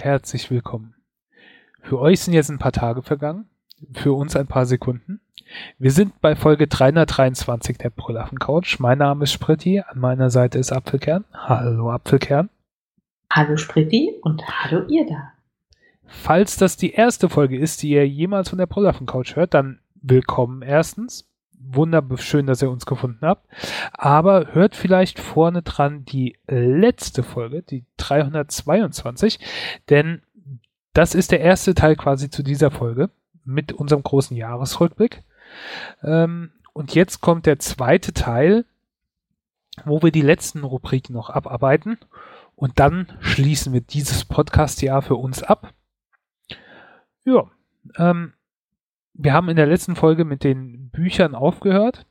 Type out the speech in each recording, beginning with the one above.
und herzlich willkommen. Für euch sind jetzt ein paar Tage vergangen, für uns ein paar Sekunden. Wir sind bei Folge 323 der Brüllaffen Couch. Mein Name ist Spritti, an meiner Seite ist Apfelkern. Hallo Apfelkern. Hallo Spritti und hallo ihr da. Falls das die erste Folge ist, die ihr jemals von der Brüllaffen Couch hört, dann willkommen erstens. Wunderschön, dass ihr uns gefunden habt. Aber hört vielleicht vorne dran die letzte Folge, die 322, denn das ist der erste Teil quasi zu dieser Folge mit unserem großen Jahresrückblick. Ähm, und jetzt kommt der zweite Teil, wo wir die letzten Rubriken noch abarbeiten. Und dann schließen wir dieses Podcast-Jahr für uns ab. Ja, ähm, wir haben in der letzten Folge mit den Büchern aufgehört.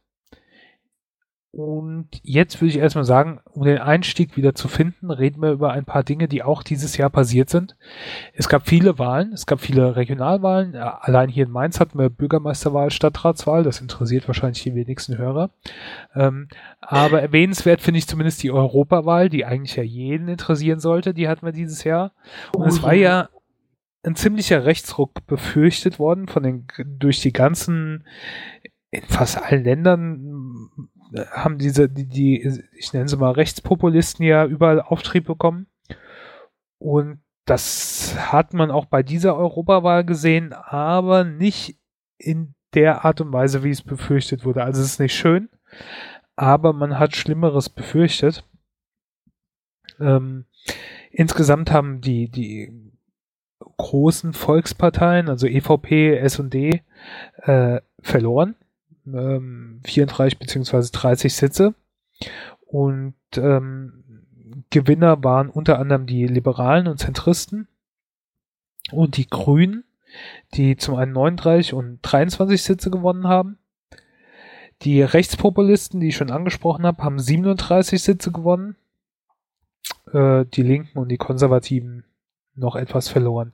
Und jetzt würde ich erstmal sagen, um den Einstieg wieder zu finden, reden wir über ein paar Dinge, die auch dieses Jahr passiert sind. Es gab viele Wahlen, es gab viele Regionalwahlen. Allein hier in Mainz hatten wir Bürgermeisterwahl, Stadtratswahl. Das interessiert wahrscheinlich die wenigsten Hörer. Ähm, aber erwähnenswert finde ich zumindest die Europawahl, die eigentlich ja jeden interessieren sollte. Die hatten wir dieses Jahr. Und es war ja ein ziemlicher Rechtsruck befürchtet worden von den durch die ganzen in fast allen Ländern haben diese, die, die, ich nenne sie mal Rechtspopulisten ja überall Auftrieb bekommen. Und das hat man auch bei dieser Europawahl gesehen, aber nicht in der Art und Weise, wie es befürchtet wurde. Also es ist nicht schön, aber man hat Schlimmeres befürchtet. Ähm, insgesamt haben die, die großen Volksparteien, also EVP, S&D, äh, verloren ähm, 34 beziehungsweise 30 Sitze. Und ähm, Gewinner waren unter anderem die Liberalen und Zentristen und die Grünen, die zum einen 39 und 23 Sitze gewonnen haben. Die Rechtspopulisten, die ich schon angesprochen habe, haben 37 Sitze gewonnen. Äh, die Linken und die Konservativen noch etwas verloren.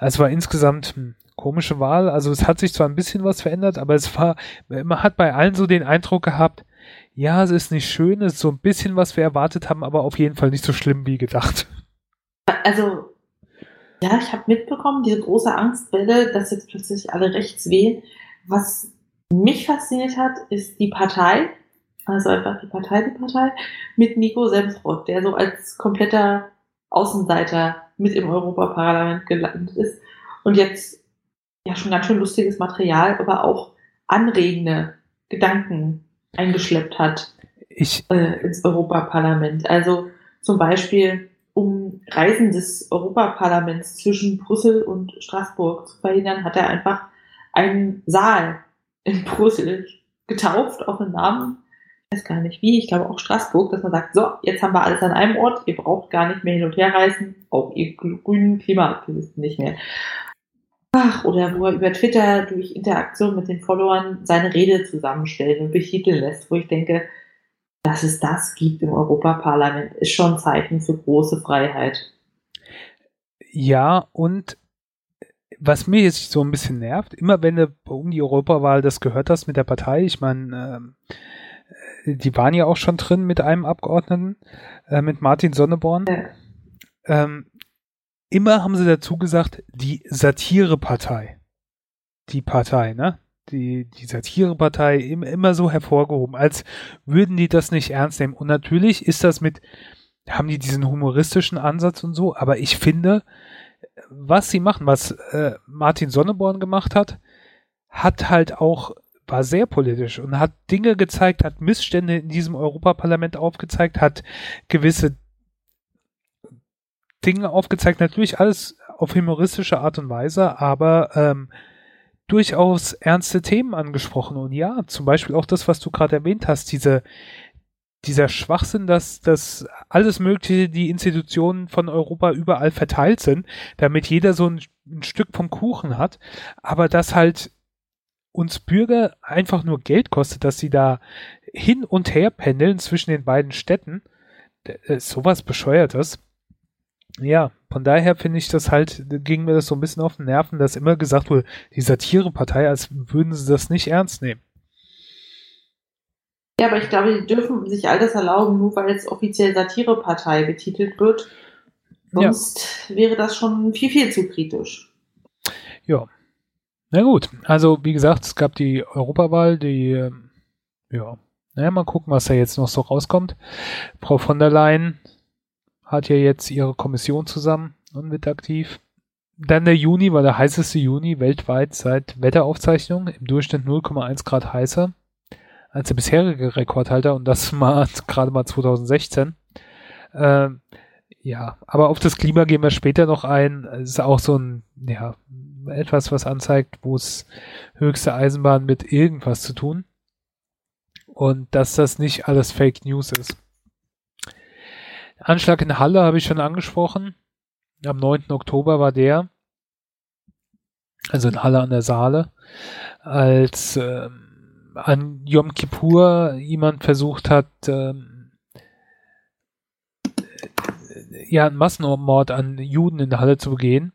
Es war insgesamt hm, komische Wahl. Also es hat sich zwar ein bisschen was verändert, aber es war, man hat bei allen so den Eindruck gehabt, ja, es ist nicht schön, es ist so ein bisschen, was wir erwartet haben, aber auf jeden Fall nicht so schlimm wie gedacht. Also, ja, ich habe mitbekommen, diese große Angstwelle, dass jetzt plötzlich alle rechts wählen. Was mich fasziniert hat, ist die Partei, also einfach die Partei, die Partei, mit Nico Semsrott, der so als kompletter Außenseiter mit im Europaparlament gelandet ist und jetzt ja schon ganz schön lustiges Material, aber auch anregende Gedanken eingeschleppt hat ich, äh, ins Europaparlament. Also zum Beispiel, um Reisen des Europaparlaments zwischen Brüssel und Straßburg zu verhindern, hat er einfach einen Saal in Brüssel getauft auf einen Namen. Weiß gar nicht wie, ich glaube auch Straßburg, dass man sagt, so, jetzt haben wir alles an einem Ort, ihr braucht gar nicht mehr hin und her reisen, auch ihr grünen Klimaaktivisten nicht mehr. Ach, oder wo er über Twitter durch Interaktion mit den Followern seine Rede zusammenstellt und betiteln lässt, wo ich denke, dass es das gibt im Europaparlament, ist schon Zeichen für große Freiheit. Ja, und was mir jetzt so ein bisschen nervt, immer wenn du um die Europawahl das gehört hast mit der Partei, ich meine, ähm, die waren ja auch schon drin mit einem Abgeordneten, äh, mit Martin Sonneborn. Ja. Ähm, immer haben sie dazu gesagt, die Satirepartei. Die Partei, ne? Die, die Satirepartei immer so hervorgehoben, als würden die das nicht ernst nehmen. Und natürlich ist das mit, haben die diesen humoristischen Ansatz und so, aber ich finde, was sie machen, was äh, Martin Sonneborn gemacht hat, hat halt auch, war sehr politisch und hat Dinge gezeigt, hat Missstände in diesem Europaparlament aufgezeigt, hat gewisse Dinge aufgezeigt, natürlich alles auf humoristische Art und Weise, aber ähm, durchaus ernste Themen angesprochen. Und ja, zum Beispiel auch das, was du gerade erwähnt hast, diese, dieser Schwachsinn, dass, dass alles Mögliche, die Institutionen von Europa überall verteilt sind, damit jeder so ein, ein Stück vom Kuchen hat, aber dass halt uns Bürger einfach nur Geld kostet, dass sie da hin und her pendeln zwischen den beiden Städten, äh, sowas bescheuertes. Ja, von daher finde ich das halt, ging mir das so ein bisschen auf den Nerven, dass immer gesagt wurde, die Satirepartei, als würden sie das nicht ernst nehmen. Ja, aber ich glaube, die dürfen sich all das erlauben, nur weil es offiziell Satirepartei betitelt wird. Sonst ja. wäre das schon viel, viel zu kritisch. Ja. Na gut, also wie gesagt, es gab die Europawahl, die, ja, naja, mal gucken, was da jetzt noch so rauskommt. Frau von der Leyen hat ja jetzt ihre Kommission zusammen und wird aktiv. Dann der Juni war der heißeste Juni weltweit seit Wetteraufzeichnung, im Durchschnitt 0,1 Grad heißer als der bisherige Rekordhalter und das mal gerade mal 2016. Ähm, ja, aber auf das Klima gehen wir später noch ein. Es ist auch so ein, ja, etwas, was anzeigt, wo es höchste Eisenbahn mit irgendwas zu tun. Und dass das nicht alles Fake News ist. Anschlag in Halle habe ich schon angesprochen. Am 9. Oktober war der. Also in Halle an der Saale. Als ähm, an Yom Kippur jemand versucht hat, ähm, ja, einen Massenmord an Juden in Halle zu begehen.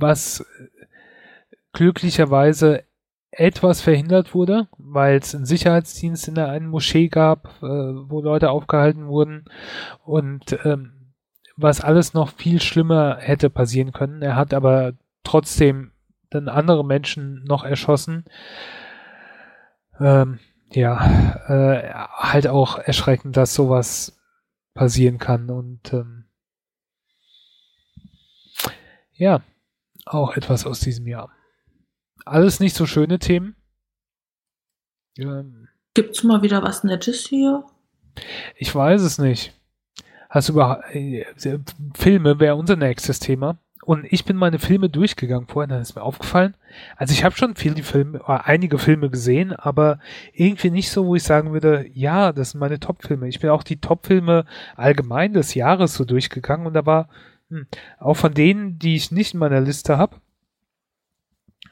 Was glücklicherweise etwas verhindert wurde, weil es einen Sicherheitsdienst in der einen Moschee gab, äh, wo Leute aufgehalten wurden und ähm, was alles noch viel schlimmer hätte passieren können. Er hat aber trotzdem dann andere Menschen noch erschossen. Ähm, ja, äh, halt auch erschreckend, dass sowas passieren kann und ähm, ja, auch etwas aus diesem Jahr. Alles nicht so schöne Themen. Ähm, Gibt's mal wieder was Nettes hier? Ich weiß es nicht. Hast du über äh, Filme wäre unser nächstes Thema. Und ich bin meine Filme durchgegangen vorhin, dann ist mir aufgefallen. Also ich habe schon viele Filme, äh, einige Filme gesehen, aber irgendwie nicht so, wo ich sagen würde, ja, das sind meine Top-Filme. Ich bin auch die Top-Filme allgemein des Jahres so durchgegangen und da war auch von denen, die ich nicht in meiner Liste habe,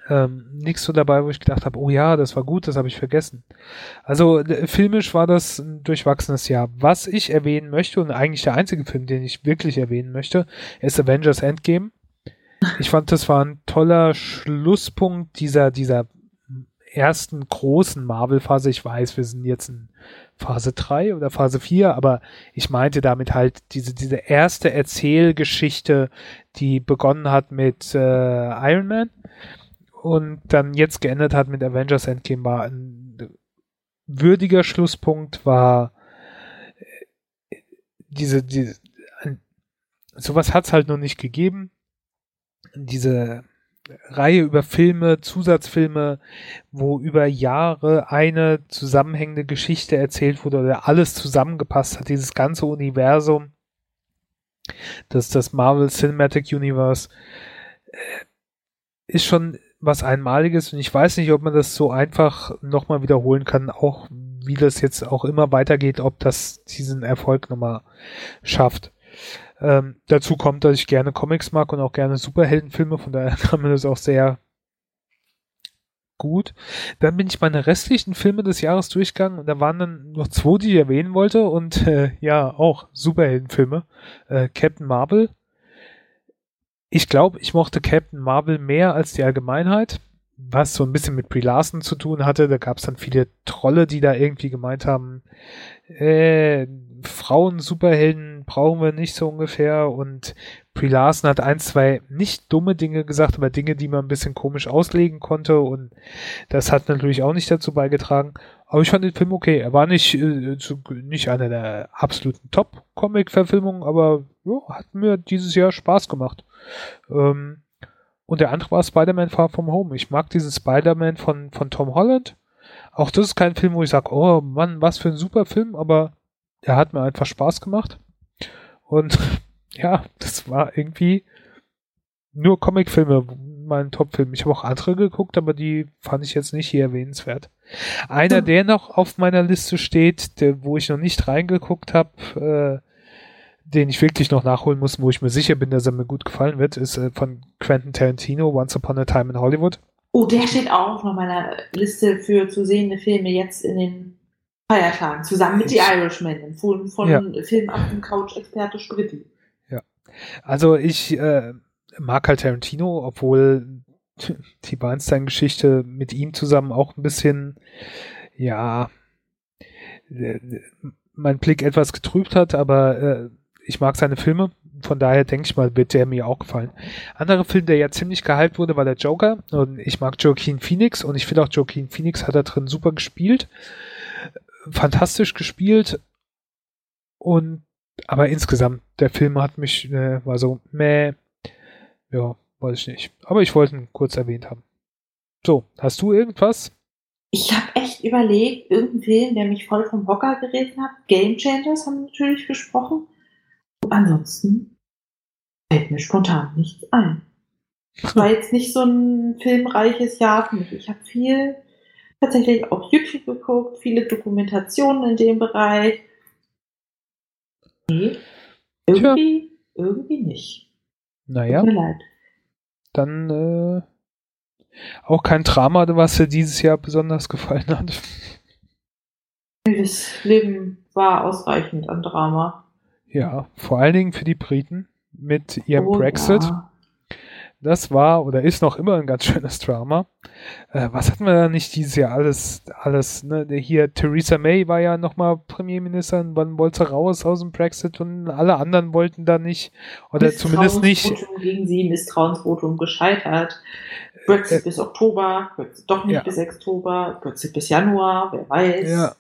ähm, nichts so dabei, wo ich gedacht habe, oh ja, das war gut, das habe ich vergessen. Also filmisch war das ein durchwachsenes Jahr. Was ich erwähnen möchte und eigentlich der einzige Film, den ich wirklich erwähnen möchte, ist Avengers Endgame. Ich fand, das war ein toller Schlusspunkt dieser, dieser ersten großen Marvel-Phase. Ich weiß, wir sind jetzt in Phase 3 oder Phase 4, aber ich meinte damit halt diese, diese erste Erzählgeschichte, die begonnen hat mit äh, Iron Man und dann jetzt geendet hat mit Avengers Endgame war ein würdiger Schlusspunkt, war äh, diese, diese sowas hat es halt noch nicht gegeben. Diese Reihe über Filme, Zusatzfilme, wo über Jahre eine zusammenhängende Geschichte erzählt wurde oder alles zusammengepasst hat, dieses ganze Universum, das das Marvel Cinematic Universe, äh, ist schon was Einmaliges und ich weiß nicht, ob man das so einfach nochmal wiederholen kann, auch wie das jetzt auch immer weitergeht, ob das diesen Erfolg nochmal schafft. Ähm, dazu kommt, dass ich gerne Comics mag und auch gerne Superheldenfilme, von daher kann man das auch sehr gut. Dann bin ich meine restlichen Filme des Jahres durchgegangen und da waren dann noch zwei, die ich erwähnen wollte und äh, ja, auch Superheldenfilme. Äh, Captain Marvel ich glaube, ich mochte Captain Marvel mehr als die Allgemeinheit, was so ein bisschen mit Brie Larson zu tun hatte. Da gab es dann viele Trolle, die da irgendwie gemeint haben, äh, Frauen, Superhelden brauchen wir nicht so ungefähr. Und Brie Larson hat ein, zwei nicht dumme Dinge gesagt, aber Dinge, die man ein bisschen komisch auslegen konnte. Und das hat natürlich auch nicht dazu beigetragen. Aber ich fand den Film okay. Er war nicht, äh, nicht einer der absoluten Top-Comic-Verfilmungen, aber ja, hat mir dieses Jahr Spaß gemacht. Ähm, und der andere war Spider-Man Far From Home. Ich mag diesen Spider-Man von, von Tom Holland. Auch das ist kein Film, wo ich sage, oh Mann, was für ein super Film, aber der hat mir einfach Spaß gemacht. Und ja, das war irgendwie nur Comicfilme, mein Topfilm. Ich habe auch andere geguckt, aber die fand ich jetzt nicht hier erwähnenswert. Einer, der noch auf meiner Liste steht, der, wo ich noch nicht reingeguckt habe, äh, den ich wirklich noch nachholen muss, wo ich mir sicher bin, dass er mir gut gefallen wird, ist äh, von Quentin Tarantino, Once Upon a Time in Hollywood. Oh, der steht auch auf meiner Liste für zu sehende Filme jetzt in den Feiertagen, zusammen mit The Irishman, von, von ja. Film auf dem Couch-Experte Spritti. Ja, also ich äh, mag halt Tarantino, obwohl die Weinstein-Geschichte mit ihm zusammen auch ein bisschen, ja, äh, mein Blick etwas getrübt hat, aber äh, ich mag seine Filme. Von daher denke ich mal, wird der mir auch gefallen. Anderer Film, der ja ziemlich gehypt wurde, war der Joker. Und ich mag Joaquin Phoenix und ich finde auch Joaquin Phoenix hat da drin super gespielt. Fantastisch gespielt. Und aber insgesamt, der Film hat mich, äh, war so, meh, ja, weiß ich nicht. Aber ich wollte ihn kurz erwähnt haben. So, hast du irgendwas? Ich habe echt überlegt, irgendeinen Film, der mich voll vom Hocker gerissen hat. Game Changers haben natürlich gesprochen. Ansonsten fällt mir spontan nichts ein. Es war jetzt nicht so ein filmreiches Jahr für mich. Ich habe viel tatsächlich auf YouTube geguckt, viele Dokumentationen in dem Bereich. Nee, irgendwie, Tja. irgendwie nicht. Naja. Tut mir leid. Dann äh, auch kein Drama, was dir dieses Jahr besonders gefallen hat. Das Leben war ausreichend an Drama. Ja, vor allen Dingen für die Briten mit ihrem oh, Brexit. Ja. Das war oder ist noch immer ein ganz schönes Drama. Äh, was hatten wir da nicht dieses Jahr alles, alles, ne? Hier, Theresa May war ja nochmal Premierministerin, wann wollte raus aus dem Brexit und alle anderen wollten da nicht. Oder zumindest nicht. gegen sie, Misstrauensvotum gescheitert. Brexit äh, bis Oktober, Brexit doch nicht ja. bis Oktober, Brexit bis Januar, wer weiß. Ja.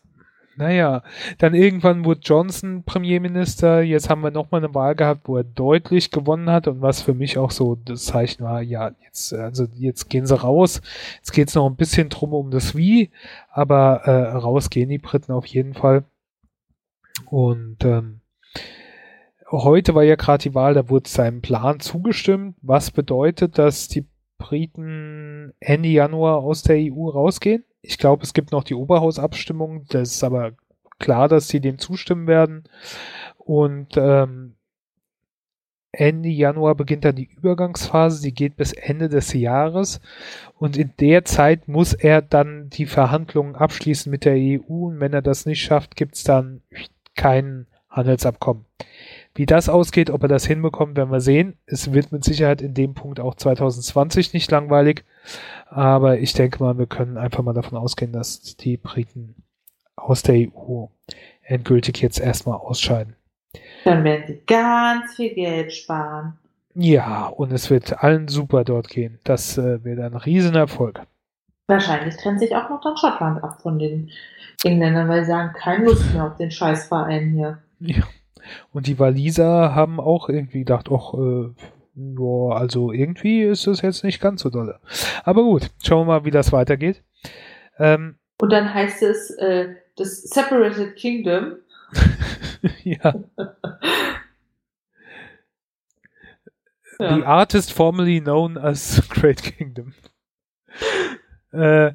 Naja, dann irgendwann wurde Johnson Premierminister. Jetzt haben wir nochmal eine Wahl gehabt, wo er deutlich gewonnen hat und was für mich auch so das Zeichen war, ja, jetzt, also jetzt gehen sie raus. Jetzt geht es noch ein bisschen drum um das Wie, aber äh, raus gehen die Briten auf jeden Fall. Und ähm, heute war ja gerade die Wahl, da wurde seinem Plan zugestimmt, was bedeutet, dass die Briten Ende Januar aus der EU rausgehen. Ich glaube, es gibt noch die Oberhausabstimmung. Das ist aber klar, dass sie dem zustimmen werden. Und ähm, Ende Januar beginnt dann die Übergangsphase, die geht bis Ende des Jahres und in der Zeit muss er dann die Verhandlungen abschließen mit der EU und wenn er das nicht schafft, gibt es dann kein Handelsabkommen. Wie das ausgeht, ob er das hinbekommt, werden wir sehen. Es wird mit Sicherheit in dem Punkt auch 2020 nicht langweilig. Aber ich denke mal, wir können einfach mal davon ausgehen, dass die Briten aus der EU endgültig jetzt erstmal ausscheiden. Dann werden sie ganz viel Geld sparen. Ja, und es wird allen super dort gehen. Das äh, wird ein Riesenerfolg. Wahrscheinlich trennt sich auch noch dann Schottland ab von den Engländern, weil sie sagen, keine Lust mehr auf den Scheißverein hier. Ja. Und die Waliser haben auch irgendwie gedacht, ach, äh, ja, also irgendwie ist es jetzt nicht ganz so dolle. Aber gut, schauen wir mal, wie das weitergeht. Ähm, Und dann heißt es äh, das Separated Kingdom. ja. The artist formerly known as Great Kingdom. äh,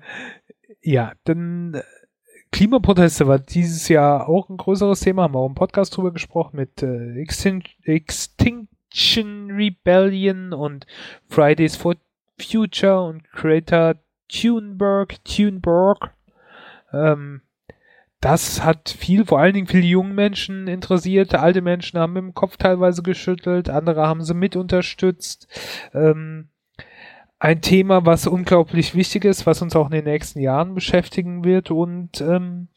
ja, dann Klimaproteste war dieses Jahr auch ein größeres Thema, haben wir auch im Podcast drüber gesprochen mit äh, Extin Extinction Rebellion und Fridays for Future und Creator Thunberg, Thunberg. Ähm, das hat viel, vor allen Dingen viele junge Menschen interessiert. Alte Menschen haben dem Kopf teilweise geschüttelt, andere haben sie mit unterstützt. Ähm, ein Thema, was unglaublich wichtig ist, was uns auch in den nächsten Jahren beschäftigen wird und ähm,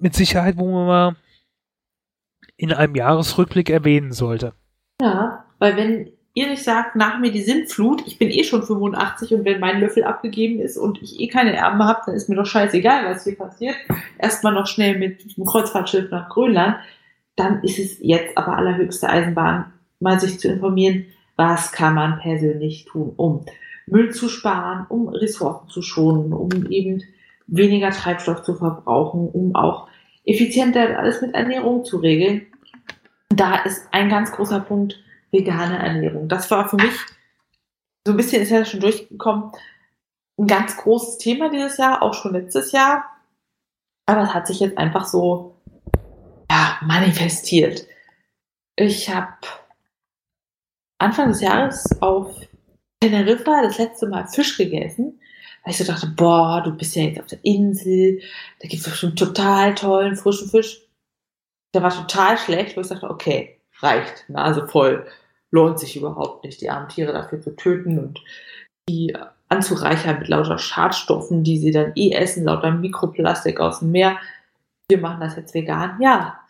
mit Sicherheit, wo man mal in einem Jahresrückblick erwähnen sollte. Ja, weil wenn ihr nicht sagt, nach mir die Sintflut, ich bin eh schon 85 und wenn mein Löffel abgegeben ist und ich eh keine Erben habe, dann ist mir doch scheißegal, was hier passiert. Erstmal noch schnell mit dem Kreuzfahrtschiff nach Grönland. Dann ist es jetzt aber allerhöchste Eisenbahn, mal sich zu informieren, was kann man persönlich tun, um Müll zu sparen, um Ressourcen zu schonen, um eben weniger Treibstoff zu verbrauchen, um auch effizienter alles mit Ernährung zu regeln. Da ist ein ganz großer Punkt vegane Ernährung. Das war für mich, so ein bisschen ist ja schon durchgekommen, ein ganz großes Thema dieses Jahr, auch schon letztes Jahr. Aber es hat sich jetzt einfach so ja, manifestiert. Ich habe Anfang des Jahres auf Teneriffa das letzte Mal Fisch gegessen, weil ich so dachte, boah, du bist ja jetzt auf der Insel, da gibt es bestimmt total tollen frischen Fisch. Der war total schlecht, wo ich dachte, okay, reicht, Nase voll, lohnt sich überhaupt nicht, die armen Tiere dafür zu töten und die anzureichern mit lauter Schadstoffen, die sie dann eh essen, lauter Mikroplastik aus dem Meer. wir machen das jetzt vegan, ja.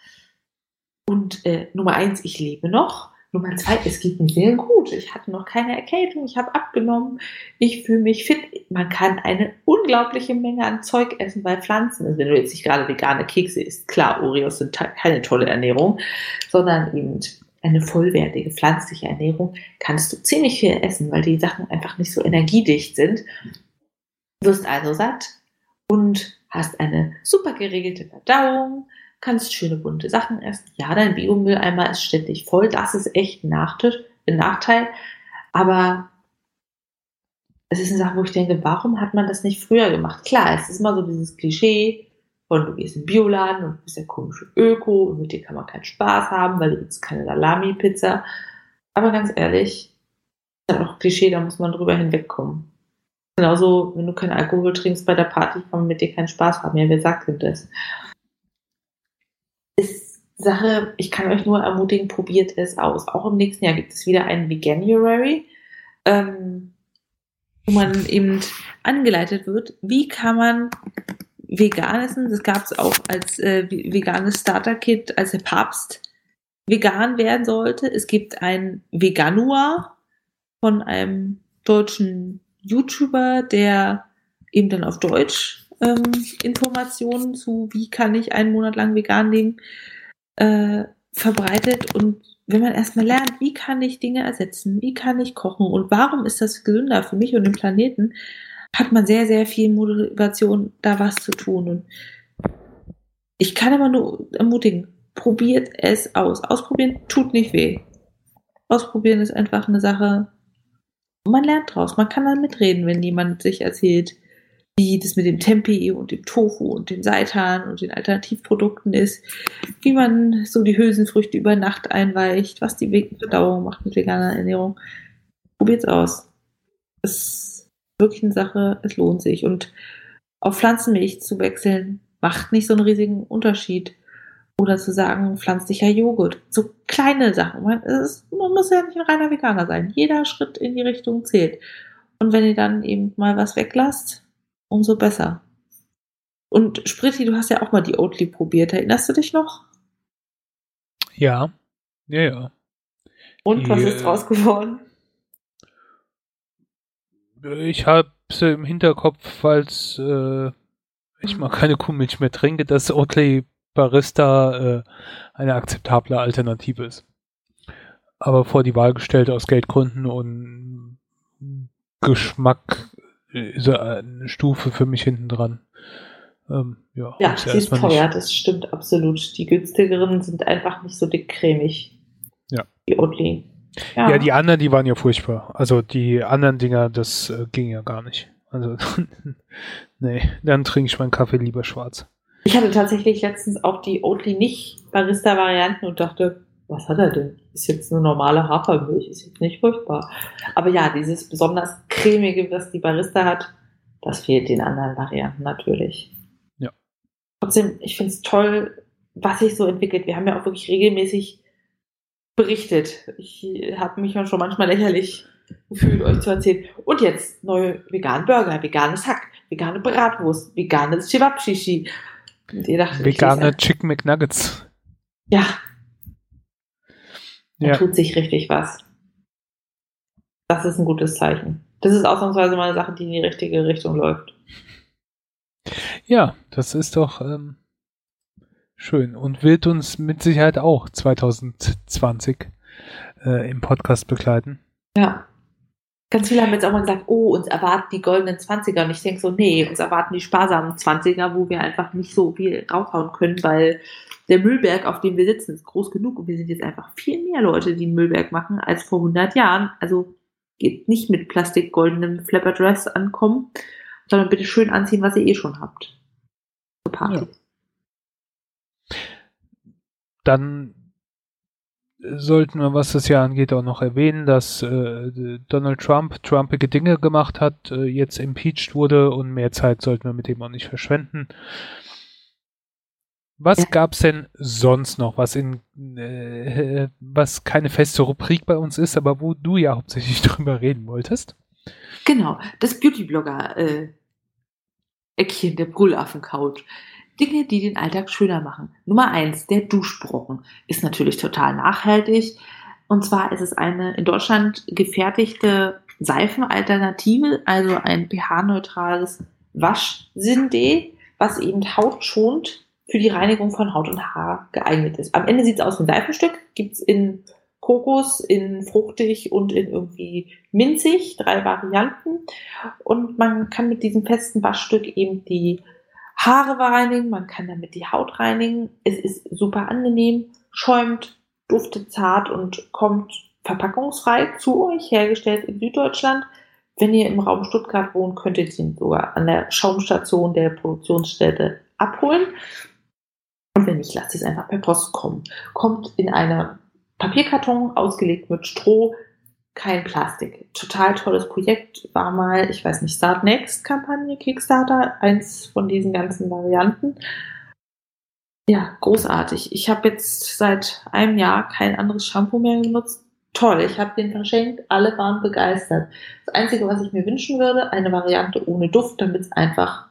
Und äh, Nummer eins, ich lebe noch. Nummer zwei, es geht mir sehr gut. Ich hatte noch keine Erkältung, ich habe abgenommen, ich fühle mich fit. Man kann eine unglaubliche Menge an Zeug essen bei Pflanzen. Also wenn du jetzt nicht gerade vegane Kekse isst, klar, Oreos sind keine tolle Ernährung, sondern eben eine vollwertige pflanzliche Ernährung, kannst du ziemlich viel essen, weil die Sachen einfach nicht so energiedicht sind. Wirst also satt und hast eine super geregelte Verdauung, kannst schöne bunte Sachen essen. Ja, dein Biomülleimer ist ständig voll. Das ist echt ein Nachteil. Aber es ist eine Sache, wo ich denke, warum hat man das nicht früher gemacht? Klar, es ist immer so dieses Klischee von du gehst in den Bioladen und bist ja komische Öko und mit dir kann man keinen Spaß haben, weil du willst keine Salami-Pizza. Aber ganz ehrlich, das ist auch Klischee, da muss man drüber hinwegkommen. Genauso, wenn du keinen Alkohol trinkst bei der Party, kann man mit dir keinen Spaß haben. Ja, wer sagt denn das? Ist Sache, ich kann euch nur ermutigen, probiert es aus. Auch im nächsten Jahr gibt es wieder einen Veganuary, ähm, wo man eben angeleitet wird, wie kann man vegan essen. Das gab es auch als äh, veganes Starter-Kit, als der Papst vegan werden sollte. Es gibt ein Veganua von einem deutschen YouTuber, der eben dann auf Deutsch ähm, Informationen zu, wie kann ich einen Monat lang vegan leben, äh, verbreitet. Und wenn man erstmal lernt, wie kann ich Dinge ersetzen, wie kann ich kochen und warum ist das gesünder für mich und den Planeten, hat man sehr, sehr viel Motivation, da was zu tun. Und ich kann aber nur ermutigen, probiert es aus. Ausprobieren tut nicht weh. Ausprobieren ist einfach eine Sache, man lernt draus. Man kann dann mitreden, wenn jemand sich erzählt, wie das mit dem Tempi und dem Tofu und den Seitan und den Alternativprodukten ist, wie man so die Hülsenfrüchte über Nacht einweicht, was die Verdauung macht mit veganer Ernährung. Probiert's aus. Es ist wirklich eine Sache, es lohnt sich. Und auf Pflanzenmilch zu wechseln, macht nicht so einen riesigen Unterschied. Oder zu sagen, pflanzlicher Joghurt. So kleine Sachen. Man, ist, man muss ja nicht ein reiner Veganer sein. Jeder Schritt in die Richtung zählt. Und wenn ihr dann eben mal was weglasst, umso besser. Und Spritti, du hast ja auch mal die Oatly probiert. Erinnerst du dich noch? Ja. Ja, ja. Und die, was ist draus geworden? Ich habe sie im Hinterkopf, falls äh, ich mal keine Kuhmilch mehr trinke, dass Oatly Barista äh, eine akzeptable Alternative ist. Aber vor die Wahl gestellt aus Geldgründen und Geschmack ist eine Stufe für mich hinten dran. Ähm, ja, ja sie ist teuer, nicht. das stimmt absolut. Die günstigeren sind einfach nicht so dickcremig. Ja. Die Oatly. Ja. ja. die anderen, die waren ja furchtbar. Also die anderen Dinger, das äh, ging ja gar nicht. Also, nee, dann trinke ich meinen Kaffee lieber schwarz. Ich hatte tatsächlich letztens auch die Oatly nicht Barista-Varianten und dachte, was hat er denn? Ist jetzt eine normale Hafermilch, ist jetzt nicht furchtbar. Aber ja, dieses besonders cremige, was die Barista hat, das fehlt den anderen Varianten natürlich. Ja. Trotzdem, ich finde es toll, was sich so entwickelt. Wir haben ja auch wirklich regelmäßig berichtet. Ich habe mich schon manchmal lächerlich gefühlt, euch zu erzählen. Und jetzt neue veganen Burger, veganes Hack, vegane Bratwurst, veganes Chewabshishi. Vegane Chicken McNuggets. Ja. Da ja. tut sich richtig was. Das ist ein gutes Zeichen. Das ist ausnahmsweise mal eine Sache, die in die richtige Richtung läuft. Ja, das ist doch ähm, schön und wird uns mit Sicherheit auch 2020 äh, im Podcast begleiten. Ja. Ganz viele haben jetzt auch mal gesagt, oh, uns erwarten die goldenen Zwanziger. Und ich denke so, nee, uns erwarten die sparsamen Zwanziger, wo wir einfach nicht so viel raufhauen können, weil der Müllberg, auf dem wir sitzen, ist groß genug und wir sind jetzt einfach viel mehr Leute, die einen Müllberg machen, als vor 100 Jahren. Also geht nicht mit plastikgoldenem Flapper Dress ankommen, sondern bitte schön anziehen, was ihr eh schon habt. Party. Ja. Dann sollten wir, was das Jahr angeht, auch noch erwähnen, dass äh, Donald Trump trumpige Dinge gemacht hat, äh, jetzt impeached wurde und mehr Zeit sollten wir mit dem auch nicht verschwenden. Was ja. gab's denn sonst noch, was in äh, was keine feste Rubrik bei uns ist, aber wo du ja hauptsächlich drüber reden wolltest? Genau, das Beauty-Blogger äh, Eckchen der Brüllaffen-Couch. Dinge, die den Alltag schöner machen. Nummer eins, der Duschbrocken ist natürlich total nachhaltig. Und zwar ist es eine in Deutschland gefertigte Seifenalternative, also ein pH-neutrales Waschsindee, was eben Haut schont für die Reinigung von Haut und Haar geeignet ist. Am Ende sieht es aus wie ein Seifenstück, gibt es in Kokos, in fruchtig und in irgendwie minzig, drei Varianten. Und man kann mit diesem festen Waschstück eben die Haare reinigen, man kann damit die Haut reinigen. Es ist super angenehm, schäumt, duftet zart und kommt verpackungsfrei zu euch, hergestellt in Süddeutschland. Wenn ihr im Raum Stuttgart wohnt, könnt ihr ihn sogar an der Schaumstation der Produktionsstätte abholen. Wenn nicht, lasst es einfach per Post kommen. Kommt in einer Papierkarton, ausgelegt mit Stroh, kein Plastik. Total tolles Projekt. War mal, ich weiß nicht, Start Next Kampagne, Kickstarter, eins von diesen ganzen Varianten. Ja, großartig. Ich habe jetzt seit einem Jahr kein anderes Shampoo mehr genutzt. Toll, ich habe den verschenkt, alle waren begeistert. Das Einzige, was ich mir wünschen würde, eine Variante ohne Duft, damit es einfach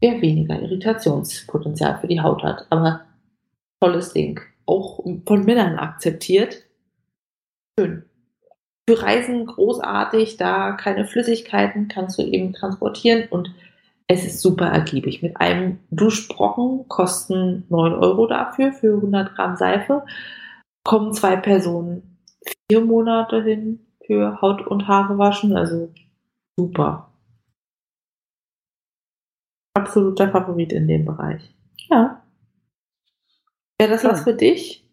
ja, weniger Irritationspotenzial für die Haut hat. Aber tolles Ding. Auch von Männern akzeptiert. Schön für Reisen großartig, da keine Flüssigkeiten kannst du eben transportieren und es ist super ergiebig. Mit einem Duschbrocken kosten 9 Euro dafür, für 100 Gramm Seife. Kommen zwei Personen vier Monate hin für Haut und Haare waschen, also super. Absoluter Favorit in dem Bereich. Ja. Wäre das ja. was für dich?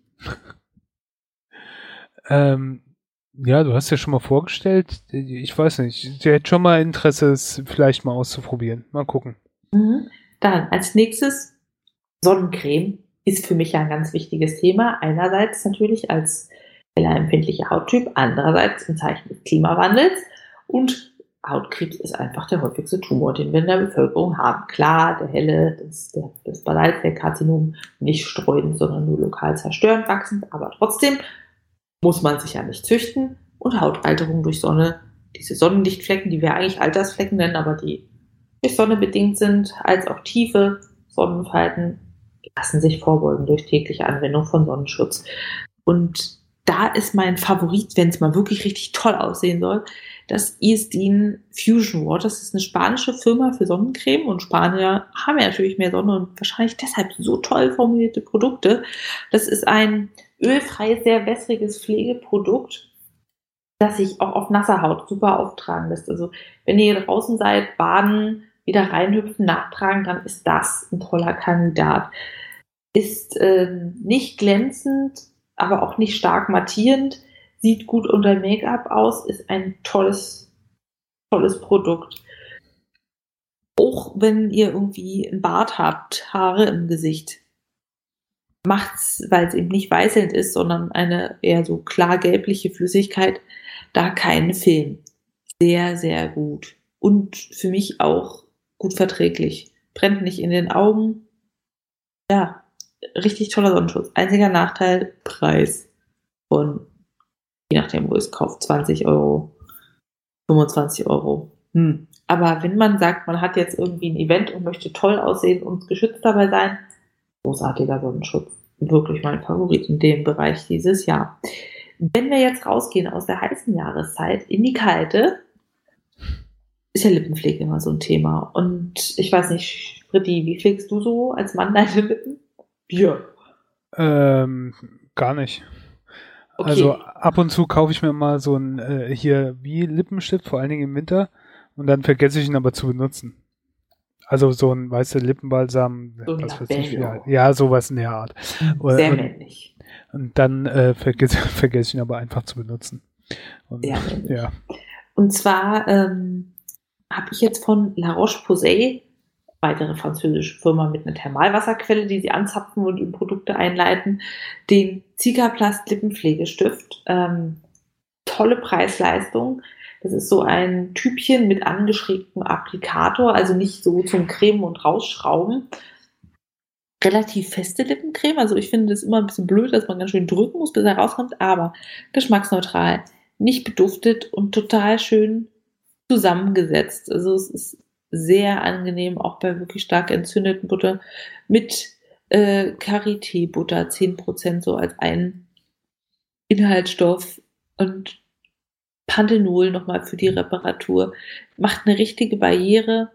ähm, ja, du hast ja schon mal vorgestellt. Ich weiß nicht. Ich hätte schon mal Interesse, es vielleicht mal auszuprobieren. Mal gucken. Mhm. Dann als nächstes Sonnencreme ist für mich ja ein ganz wichtiges Thema. Einerseits natürlich als heller empfindlicher Hauttyp, andererseits im Zeichen des Klimawandels und Hautkrebs ist einfach der häufigste Tumor, den wir in der Bevölkerung haben. Klar, der helle, das, der, das Basalzellkarzinom nicht streuen, sondern nur lokal zerstörend wachsend, aber trotzdem muss man sich ja nicht züchten und Hautalterung durch Sonne, diese Sonnenlichtflecken, die wir eigentlich Altersflecken nennen, aber die durch Sonne bedingt sind, als auch tiefe Sonnenfalten lassen sich vorbeugen durch tägliche Anwendung von Sonnenschutz. Und da ist mein Favorit, wenn es mal wirklich richtig toll aussehen soll, das Eastine Fusion Water. Das ist eine spanische Firma für Sonnencreme und Spanier haben ja natürlich mehr Sonne und wahrscheinlich deshalb so toll formulierte Produkte. Das ist ein ölfreies, sehr wässriges Pflegeprodukt, das sich auch auf nasser Haut super auftragen lässt. Also wenn ihr draußen seid, baden, wieder reinhüpfen, nachtragen, dann ist das ein toller Kandidat. Ist äh, nicht glänzend, aber auch nicht stark mattierend, sieht gut unter Make-up aus, ist ein tolles, tolles Produkt. Auch wenn ihr irgendwie einen Bart habt, Haare im Gesicht, macht's, weil es eben nicht weißelnd ist, sondern eine eher so klar gelbliche Flüssigkeit, da keinen Film. Sehr, sehr gut. Und für mich auch gut verträglich. Brennt nicht in den Augen. Ja, richtig toller Sonnenschutz. Einziger Nachteil, Preis von, je nachdem, wo es kauft, 20 Euro, 25 Euro. Hm. Aber wenn man sagt, man hat jetzt irgendwie ein Event und möchte toll aussehen und geschützt dabei sein, großartiger Sonnenschutz. Wirklich mein Favorit in dem Bereich dieses Jahr. Wenn wir jetzt rausgehen aus der heißen Jahreszeit in die kalte, ist ja Lippenpflege immer so ein Thema. Und ich weiß nicht, Britti, wie pflegst du so als Mann deine Lippen? Bier. Ähm, gar nicht. Okay. Also ab und zu kaufe ich mir mal so ein äh, hier wie Lippenstift, vor allen Dingen im Winter, und dann vergesse ich ihn aber zu benutzen. Also so ein, weißt du, Lippenbalsam, so was weiß ich, ja, ja, sowas in der Art. Sehr und, männlich. Und dann äh, vergesse, vergesse ich ihn aber einfach zu benutzen. Und, Sehr männlich. Ja. Und zwar ähm, habe ich jetzt von La Roche-Posay, weitere französische Firma mit einer Thermalwasserquelle, die sie anzapfen und in Produkte einleiten, den Zicaplast Lippenpflegestift. Ähm, tolle Preis-Leistung das ist so ein Typchen mit angeschrägtem Applikator, also nicht so zum Cremen und Rausschrauben. Relativ feste Lippencreme, also ich finde das immer ein bisschen blöd, dass man ganz schön drücken muss, bis er rauskommt, aber geschmacksneutral, nicht beduftet und total schön zusammengesetzt. Also es ist sehr angenehm, auch bei wirklich stark entzündeten Butter, mit äh, Karité-Butter, 10% so als ein Inhaltsstoff und Panthenol nochmal für die Reparatur. Macht eine richtige Barriere.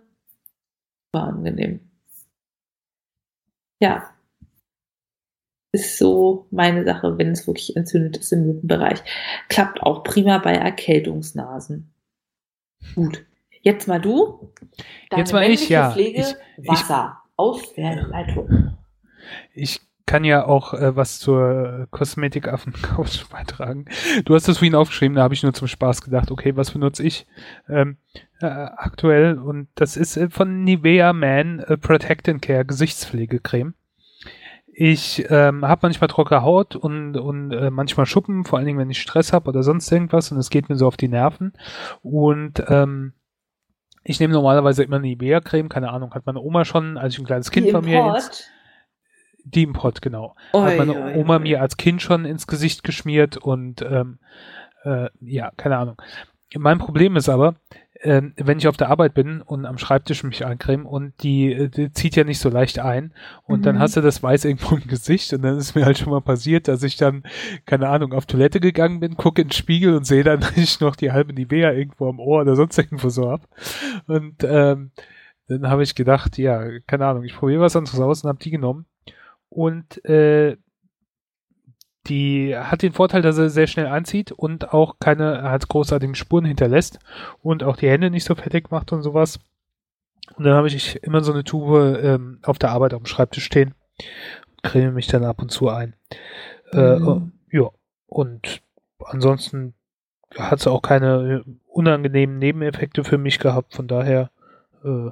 War angenehm. Ja. Ist so meine Sache, wenn es wirklich entzündet ist im Lippenbereich. Klappt auch prima bei Erkältungsnasen. Gut. Jetzt mal du. Deine Jetzt mal ich, ja. Pflege, ich, Wasser ich, aus der Leitung. Ich kann ja auch äh, was zur Kosmetikaffen-Couch beitragen. Du hast das vorhin aufgeschrieben, da habe ich nur zum Spaß gedacht, okay, was benutze ich ähm, äh, aktuell? Und das ist äh, von Nivea Man äh, Protect and Care Gesichtspflegecreme. Ich ähm, habe manchmal trockene Haut und, und äh, manchmal Schuppen, vor allen Dingen, wenn ich Stress habe oder sonst irgendwas und es geht mir so auf die Nerven. Und ähm, ich nehme normalerweise immer eine Nivea-Creme, keine Ahnung, hat meine Oma schon, als ich ein kleines Kind von mir... Ins, die Import, genau. Oi, Hat meine oi, Oma oi. mir als Kind schon ins Gesicht geschmiert und ähm, äh, ja, keine Ahnung. Mein Problem ist aber, äh, wenn ich auf der Arbeit bin und am Schreibtisch mich eincreme und die, die zieht ja nicht so leicht ein und mhm. dann hast du das Weiß irgendwo im Gesicht und dann ist mir halt schon mal passiert, dass ich dann, keine Ahnung, auf Toilette gegangen bin, gucke in den Spiegel und sehe dann, dass ich noch die halbe Nivea irgendwo am Ohr oder sonst irgendwo so hab. Und ähm, dann habe ich gedacht, ja, keine Ahnung, ich probiere was anderes aus und habe die genommen und äh, die hat den Vorteil, dass er sehr schnell anzieht und auch keine hat großartigen Spuren hinterlässt und auch die Hände nicht so fettig macht und sowas. Und dann habe ich immer so eine Tube ähm, auf der Arbeit dem Schreibtisch stehen und creme mich dann ab und zu ein. Äh, mhm. Äh, ja, und ansonsten hat sie auch keine unangenehmen Nebeneffekte für mich gehabt. Von daher äh,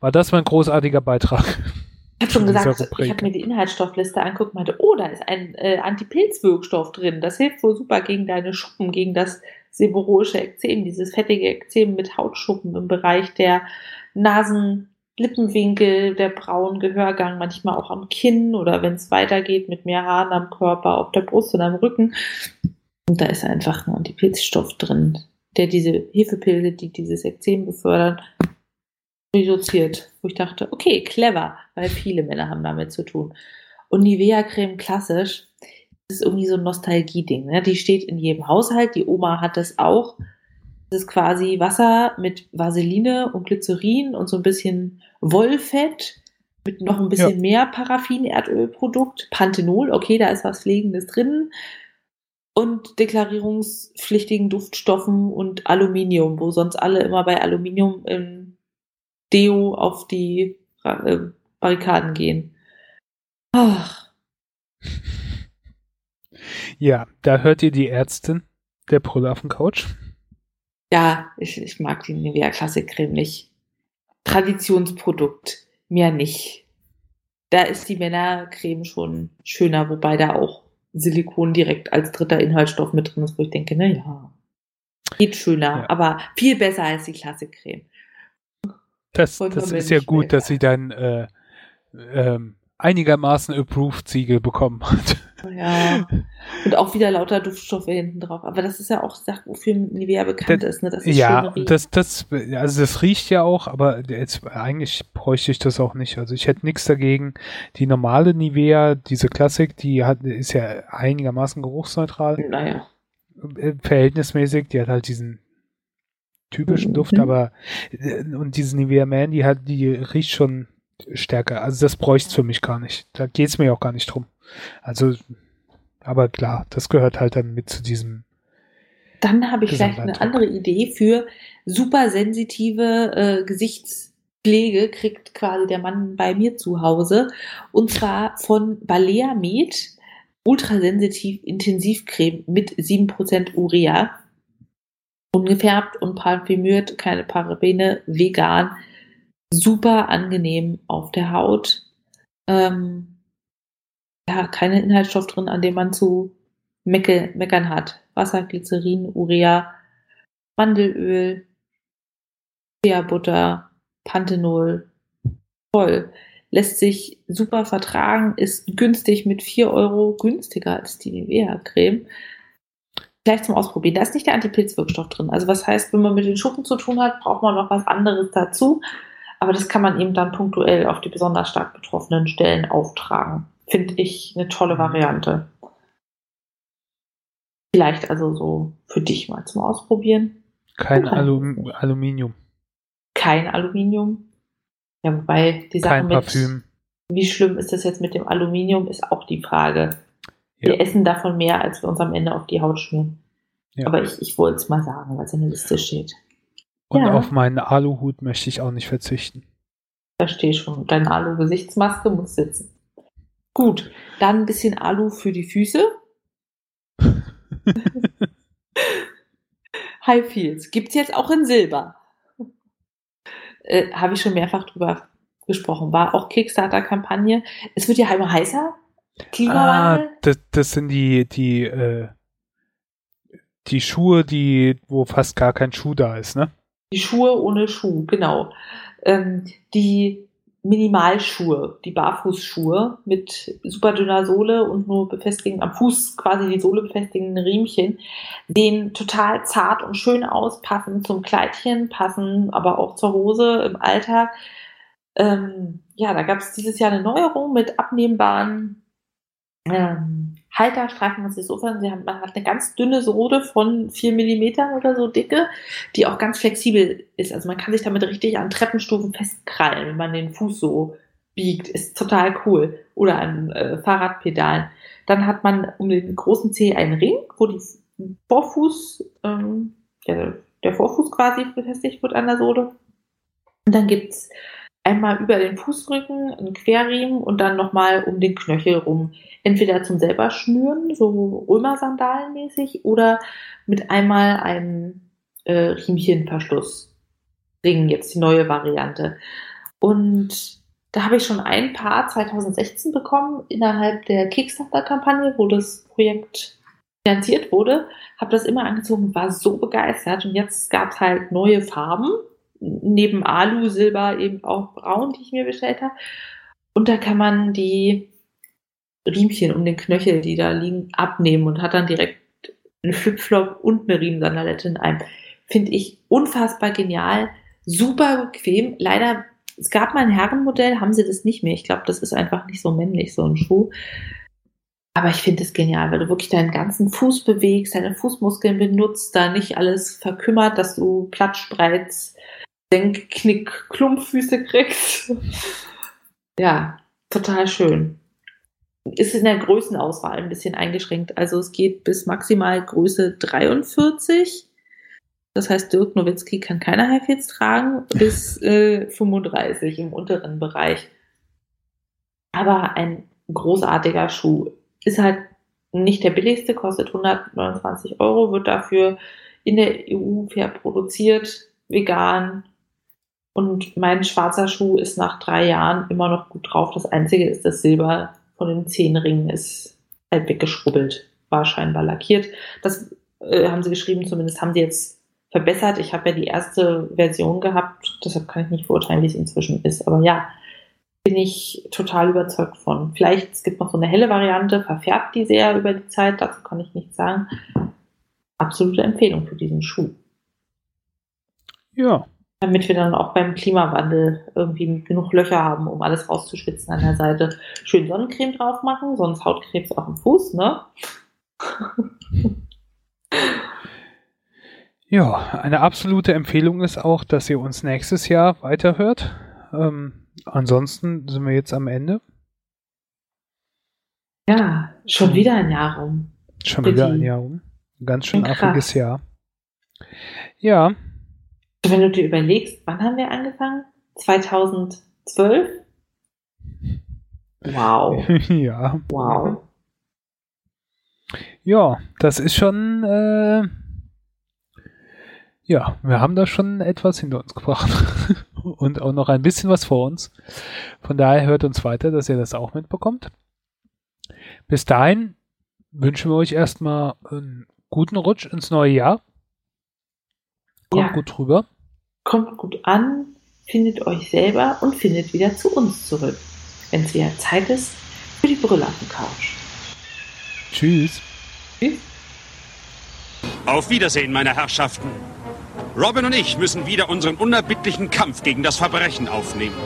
war das mein großartiger Beitrag. Ich habe schon gesagt, ich habe mir die Inhaltsstoffliste angeguckt und meinte, oh, da ist ein äh, Antipilzwirkstoff drin. Das hilft wohl super gegen deine Schuppen, gegen das seborrhoische Ekzem, dieses fettige Ekzem mit Hautschuppen im Bereich der Nasen, Lippenwinkel, der Brauen, Gehörgang, manchmal auch am Kinn oder wenn es weitergeht mit mehr Haaren am Körper, auf der Brust und am Rücken. Und da ist einfach ein Antipilzstoff drin, der diese Hefepilze, die dieses Ekzem befördern, reduziert, wo ich dachte, okay, clever, weil viele Männer haben damit zu tun. Und Nivea-Creme klassisch, das ist irgendwie so ein Nostalgie-Ding. Ne? Die steht in jedem Haushalt, die Oma hat das auch. Das ist quasi Wasser mit Vaseline und Glycerin und so ein bisschen Wollfett mit noch ein bisschen ja. mehr Paraffin-Erdölprodukt. Panthenol, okay, da ist was Pflegendes drin. Und deklarierungspflichtigen Duftstoffen und Aluminium, wo sonst alle immer bei Aluminium im Deo auf die äh, Barrikaden gehen. Ach. Ja, da hört ihr die Ärztin der Couch. Ja, ich, ich mag die Nivea Classic Creme nicht. Traditionsprodukt, mehr nicht. Da ist die Männercreme schon schöner, wobei da auch Silikon direkt als dritter Inhaltsstoff mit drin ist, wo ich denke, na ja, geht schöner, ja. aber viel besser als die Classic Creme. Das, das ist ja gut, dass sie dann äh, ähm, einigermaßen Approved-Siegel bekommen hat. Ja. Und auch wieder lauter Duftstoffe hinten drauf. Aber das ist ja auch Sache, wofür Nivea bekannt das, ist. Ne? Das ist ja, das, das, also das riecht ja auch, aber jetzt eigentlich bräuchte ich das auch nicht. Also ich hätte nichts dagegen. Die normale Nivea, diese Klassik, die hat, ist ja einigermaßen geruchsneutral. Naja. Äh, verhältnismäßig, die hat halt diesen typischen Duft, mhm. aber äh, und diese Nivea Man, die hat, die riecht schon stärker. Also das bräuchte es für mich gar nicht. Da geht es mir auch gar nicht drum. Also, aber klar, das gehört halt dann mit zu diesem. Dann habe ich vielleicht eine andere Idee für super sensitive äh, Gesichtspflege, kriegt quasi der Mann bei mir zu Hause. Und zwar von Balea Med ultrasensitiv Intensivcreme mit 7% Urea ungefärbt und parfümiert, keine Parabene, vegan, super angenehm auf der Haut. Ähm, ja, keine Inhaltsstoff drin, an dem man zu mecke, meckern hat. Wasser, Glycerin, Urea, Mandelöl, Butter, Panthenol, toll. Lässt sich super vertragen, ist günstig mit 4 Euro günstiger als die Nivea-Creme. Vielleicht zum Ausprobieren. Da ist nicht der Antipilzwirkstoff drin. Also was heißt, wenn man mit den Schuppen zu tun hat, braucht man noch was anderes dazu. Aber das kann man eben dann punktuell auf die besonders stark betroffenen Stellen auftragen. Finde ich eine tolle mhm. Variante. Vielleicht also so für dich mal zum Ausprobieren. Kein Alu Aluminium. Kein Aluminium. Ja, wobei die Sache Kein mit, Parfüm. wie schlimm ist das jetzt mit dem Aluminium, ist auch die Frage. Ja. Wir essen davon mehr, als wir uns am Ende auf die Haut schmieren. Ja. Aber ich, ich wollte es mal sagen, weil es in der Liste steht. Und ja. auf meinen Aluhut möchte ich auch nicht verzichten. Da steht schon. Deine Alu-Gesichtsmaske muss sitzen. Gut, dann ein bisschen Alu für die Füße. High Heels. Gibt es jetzt auch in Silber. Äh, Habe ich schon mehrfach drüber gesprochen. War auch Kickstarter-Kampagne. Es wird ja immer heißer. Klimawandel. Ah, das, das sind die, die, äh, die Schuhe, die, wo fast gar kein Schuh da ist, ne? Die Schuhe ohne Schuh, genau. Ähm, die Minimalschuhe, die Barfußschuhe mit super dünner Sohle und nur befestigen, am Fuß quasi die Sohle befestigenden Riemchen, sehen total zart und schön aus, passen zum Kleidchen, passen aber auch zur Hose im Alltag. Ähm, ja, da gab es dieses Jahr eine Neuerung mit abnehmbaren ähm, Halterstreifen, was sich so haben, man hat eine ganz dünne Sohle von vier Millimetern oder so dicke, die auch ganz flexibel ist. Also man kann sich damit richtig an Treppenstufen festkrallen, wenn man den Fuß so biegt. Ist total cool. Oder an äh, Fahrradpedalen. Dann hat man um den großen Zeh einen Ring, wo die Vorfuß, ähm, der, der Vorfuß quasi befestigt wird an der Sohle. Und dann gibt's einmal über den Fußrücken einen Querriemen und dann nochmal um den Knöchel rum. Entweder zum selber schnüren, so Römersandalenmäßig, oder mit einmal einem äh, Riemchenverschluss. Ring, jetzt die neue Variante. Und da habe ich schon ein Paar 2016 bekommen innerhalb der Kickstarter-Kampagne, wo das Projekt finanziert wurde. Habe das immer angezogen, war so begeistert. Und jetzt gab es halt neue Farben neben Alu, Silber eben auch braun, die ich mir bestellt habe. Und da kann man die Riemchen um den Knöchel, die da liegen, abnehmen und hat dann direkt einen Flipflop und eine Riemensandalette in einem. Finde ich unfassbar genial, super bequem. Leider, es gab mal ein Herrenmodell, haben sie das nicht mehr. Ich glaube, das ist einfach nicht so männlich, so ein Schuh. Aber ich finde es genial, weil du wirklich deinen ganzen Fuß bewegst, deine Fußmuskeln benutzt, da nicht alles verkümmert, dass du platt spreizt, Denk, Knick, Klumpfüße kriegst. ja, total schön. Ist in der Größenauswahl ein bisschen eingeschränkt. Also es geht bis maximal Größe 43. Das heißt, Dirk Nowitzki kann keine Highfields tragen, bis äh, 35 im unteren Bereich. Aber ein großartiger Schuh. Ist halt nicht der billigste, kostet 129 Euro, wird dafür in der EU fair produziert, vegan, und mein schwarzer Schuh ist nach drei Jahren immer noch gut drauf. Das Einzige ist, das Silber von den Zehenringen ist halt weggeschrubbelt, war scheinbar lackiert. Das äh, haben sie geschrieben, zumindest haben sie jetzt verbessert. Ich habe ja die erste Version gehabt, deshalb kann ich nicht beurteilen, wie es inzwischen ist. Aber ja, bin ich total überzeugt von. Vielleicht, es gibt noch so eine helle Variante, verfärbt die sehr über die Zeit, dazu kann ich nichts sagen. Absolute Empfehlung für diesen Schuh. Ja, damit wir dann auch beim Klimawandel irgendwie genug Löcher haben, um alles rauszuschwitzen an der Seite. Schön Sonnencreme drauf machen, sonst Hautkrebs auf dem Fuß, ne? ja, eine absolute Empfehlung ist auch, dass ihr uns nächstes Jahr weiterhört. Ähm, ansonsten sind wir jetzt am Ende. Ja, schon wieder ein Jahr rum. Schon wieder ein Jahr rum. Ein ganz schön affiges Jahr. Ja, wenn du dir überlegst, wann haben wir angefangen? 2012? Wow. ja. Wow. Ja, das ist schon, äh, ja, wir haben da schon etwas hinter uns gebracht und auch noch ein bisschen was vor uns. Von daher hört uns weiter, dass ihr das auch mitbekommt. Bis dahin wünschen wir euch erstmal einen guten Rutsch ins neue Jahr. Kommt ja. gut rüber kommt gut an, findet euch selber und findet wieder zu uns zurück, wenn es wieder Zeit ist für die Brille auf dem Couch. Tschüss. Tschüss. Auf Wiedersehen, meine Herrschaften. Robin und ich müssen wieder unseren unerbittlichen Kampf gegen das Verbrechen aufnehmen.